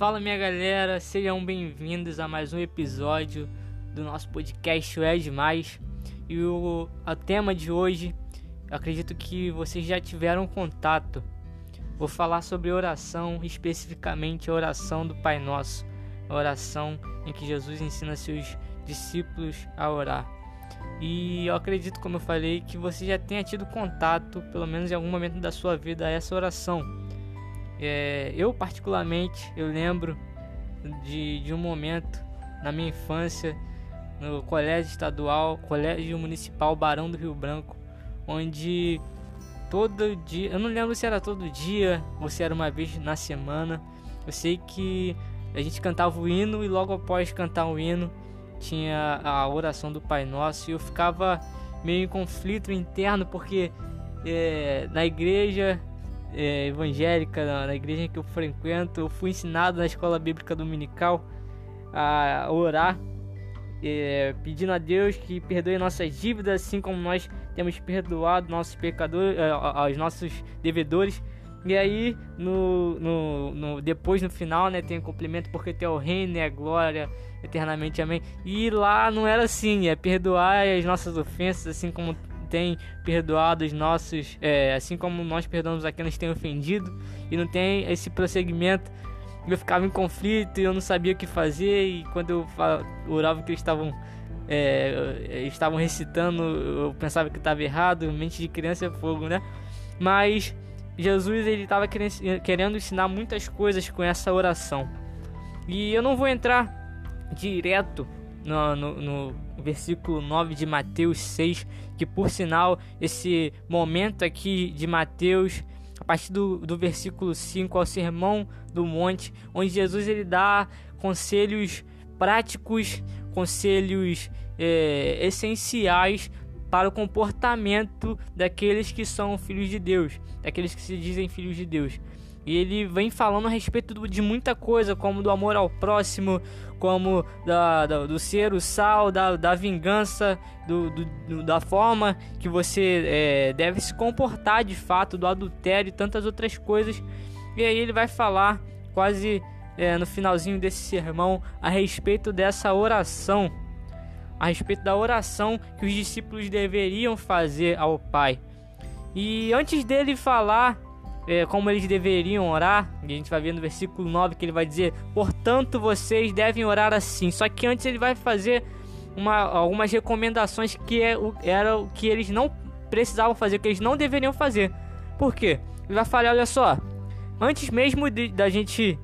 Fala minha galera, sejam bem-vindos a mais um episódio do nosso podcast O É Demais. E o, tema de hoje, acredito que vocês já tiveram contato. Vou falar sobre oração, especificamente a oração do Pai Nosso, a oração em que Jesus ensina seus discípulos a orar. E eu acredito, como eu falei, que você já tenha tido contato, pelo menos em algum momento da sua vida, a essa oração é, eu particularmente eu lembro de, de um momento na minha infância no colégio estadual, colégio municipal Barão do Rio Branco, onde todo dia, eu não lembro se era todo dia ou se era uma vez na semana. Eu sei que a gente cantava o hino e logo após cantar o hino tinha a oração do Pai Nosso e eu ficava meio em conflito interno porque é, na igreja é, evangélica, na, na, igreja que eu frequento, eu fui ensinado na escola bíblica dominical a orar, é, pedindo a Deus que perdoe nossas dívidas, assim como nós temos perdoado nossos pecadores, é, aos nossos devedores. E aí, no, no, no, depois no final, né, tem o cumprimento porque tem o reino e a glória eternamente, amém. E lá não era assim, é perdoar as nossas ofensas, assim como tem perdoado os nossos, é, assim como nós perdoamos a quem nos tem ofendido, e não tem esse prosseguimento. Eu ficava em conflito e eu não sabia o que fazer, e quando eu orava que eles estavam é, estavam recitando, eu pensava que estava errado, mente de criança é fogo, né? Mas Jesus ele estava querendo ensinar muitas coisas com essa oração. E eu não vou entrar direto no, no, no versículo 9 de Mateus 6, que por sinal, esse momento aqui de Mateus, a partir do, do versículo 5 ao sermão do monte, onde Jesus ele dá conselhos práticos, conselhos é, essenciais para o comportamento daqueles que são filhos de Deus, daqueles que se dizem filhos de Deus. E ele vem falando a respeito de muita coisa, como do amor ao próximo, como da, da do ser o sal, da, da vingança, do, do, da forma que você é, deve se comportar de fato, do adultério e tantas outras coisas. E aí ele vai falar quase é, no finalzinho desse sermão a respeito dessa oração, a respeito da oração que os discípulos deveriam fazer ao Pai. E antes dele falar é, como eles deveriam orar. A gente vai ver no versículo 9 que ele vai dizer: Portanto, vocês devem orar assim. Só que antes ele vai fazer uma, algumas recomendações que é, era o que eles não precisavam fazer, que eles não deveriam fazer. Por quê? Ele vai falar: olha só, antes mesmo de, da gente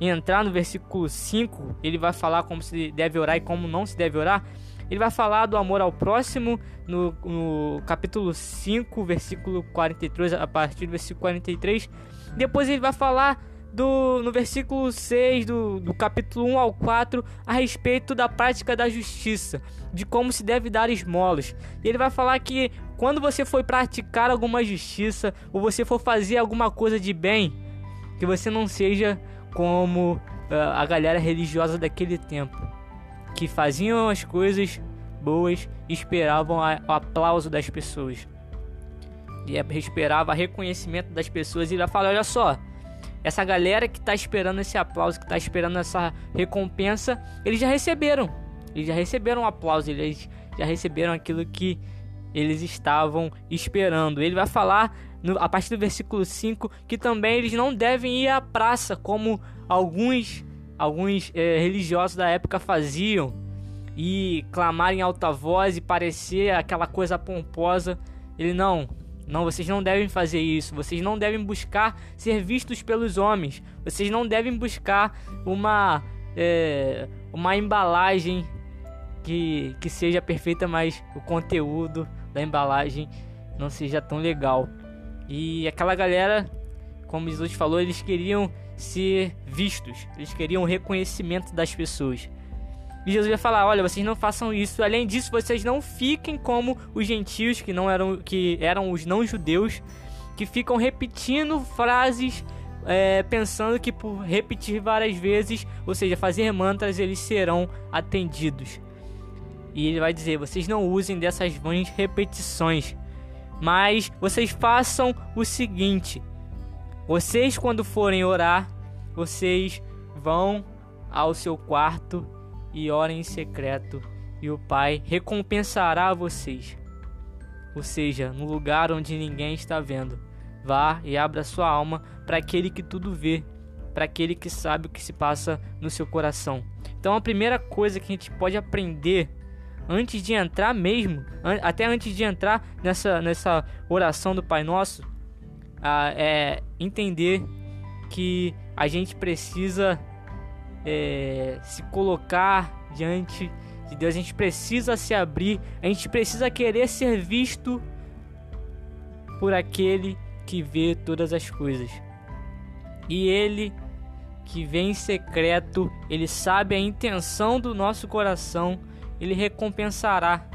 entrar no versículo 5, ele vai falar como se deve orar e como não se deve orar. Ele vai falar do amor ao próximo no, no capítulo 5, versículo 43, a partir do versículo 43. Depois ele vai falar do, no versículo 6 do, do capítulo 1 ao 4 a respeito da prática da justiça, de como se deve dar esmolas. E ele vai falar que quando você for praticar alguma justiça ou você for fazer alguma coisa de bem, que você não seja como uh, a galera religiosa daquele tempo que faziam as coisas boas e esperavam a, o aplauso das pessoas. E é, esperava reconhecimento das pessoas e ele fala: olha só, essa galera que está esperando esse aplauso, que está esperando essa recompensa, eles já receberam. Eles já receberam o aplauso, eles já receberam aquilo que eles estavam esperando. Ele vai falar no, a partir do versículo 5 que também eles não devem ir à praça como alguns alguns é, religiosos da época faziam e clamar em alta voz e parecer aquela coisa pomposa. Ele não, não, vocês não devem fazer isso. Vocês não devem buscar ser vistos pelos homens. Vocês não devem buscar uma é, uma embalagem que, que seja perfeita, mas o conteúdo da embalagem não seja tão legal. E aquela galera, como Jesus falou, eles queriam ser vistos, eles queriam o reconhecimento das pessoas. E Jesus vai falar: olha, vocês não façam isso. Além disso, vocês não fiquem como os gentios que não eram que eram os não judeus, que ficam repetindo frases, é, pensando que por repetir várias vezes, ou seja, fazer mantras, eles serão atendidos. E ele vai dizer: vocês não usem dessas vãs repetições, Mas vocês façam o seguinte: vocês, quando forem orar, vocês vão ao seu quarto e orem em secreto, e o Pai recompensará vocês. Ou seja, no lugar onde ninguém está vendo. Vá e abra sua alma para aquele que tudo vê, para aquele que sabe o que se passa no seu coração. Então, a primeira coisa que a gente pode aprender antes de entrar mesmo, até antes de entrar nessa, nessa oração do Pai Nosso, é entender que a gente precisa é, se colocar diante de Deus, a gente precisa se abrir, a gente precisa querer ser visto por aquele que vê todas as coisas. E ele que vem em secreto, ele sabe a intenção do nosso coração, ele recompensará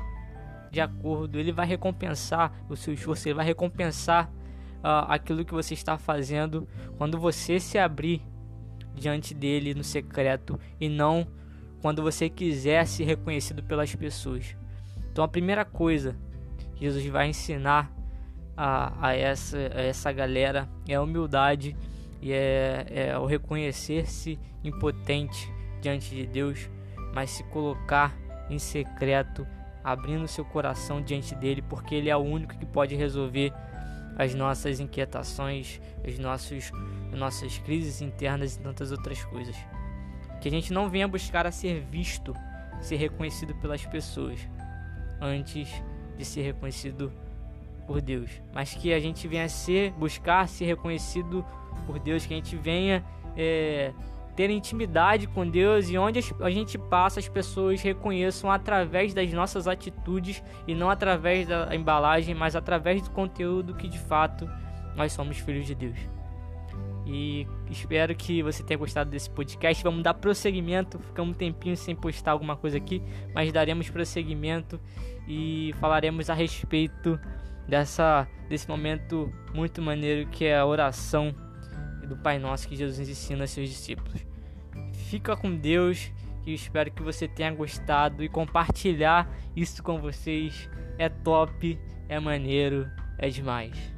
de acordo, ele vai recompensar o seu esforço, ele vai recompensar uh, aquilo que você está fazendo quando você se abrir diante dele no secreto e não quando você quiser ser reconhecido pelas pessoas. Então a primeira coisa que Jesus vai ensinar a, a, essa, a essa galera é a humildade e é, é o reconhecer-se impotente diante de Deus, mas se colocar em secreto, abrindo seu coração diante dele, porque ele é o único que pode resolver as nossas inquietações, as nossos, as nossas crises internas e tantas outras coisas. Que a gente não venha buscar a ser visto, ser reconhecido pelas pessoas, antes de ser reconhecido por Deus, mas que a gente venha ser buscar ser reconhecido por Deus, que a gente venha é, ter intimidade com Deus e onde a gente passa as pessoas reconheçam através das nossas atitudes e não através da embalagem, mas através do conteúdo que de fato nós somos filhos de Deus. E espero que você tenha gostado desse podcast. Vamos dar prosseguimento. Ficamos um tempinho sem postar alguma coisa aqui, mas daremos prosseguimento e falaremos a respeito dessa desse momento muito maneiro que é a oração do Pai Nosso que Jesus ensina a seus discípulos. Fica com Deus e espero que você tenha gostado e compartilhar isso com vocês. É top, é maneiro, é demais.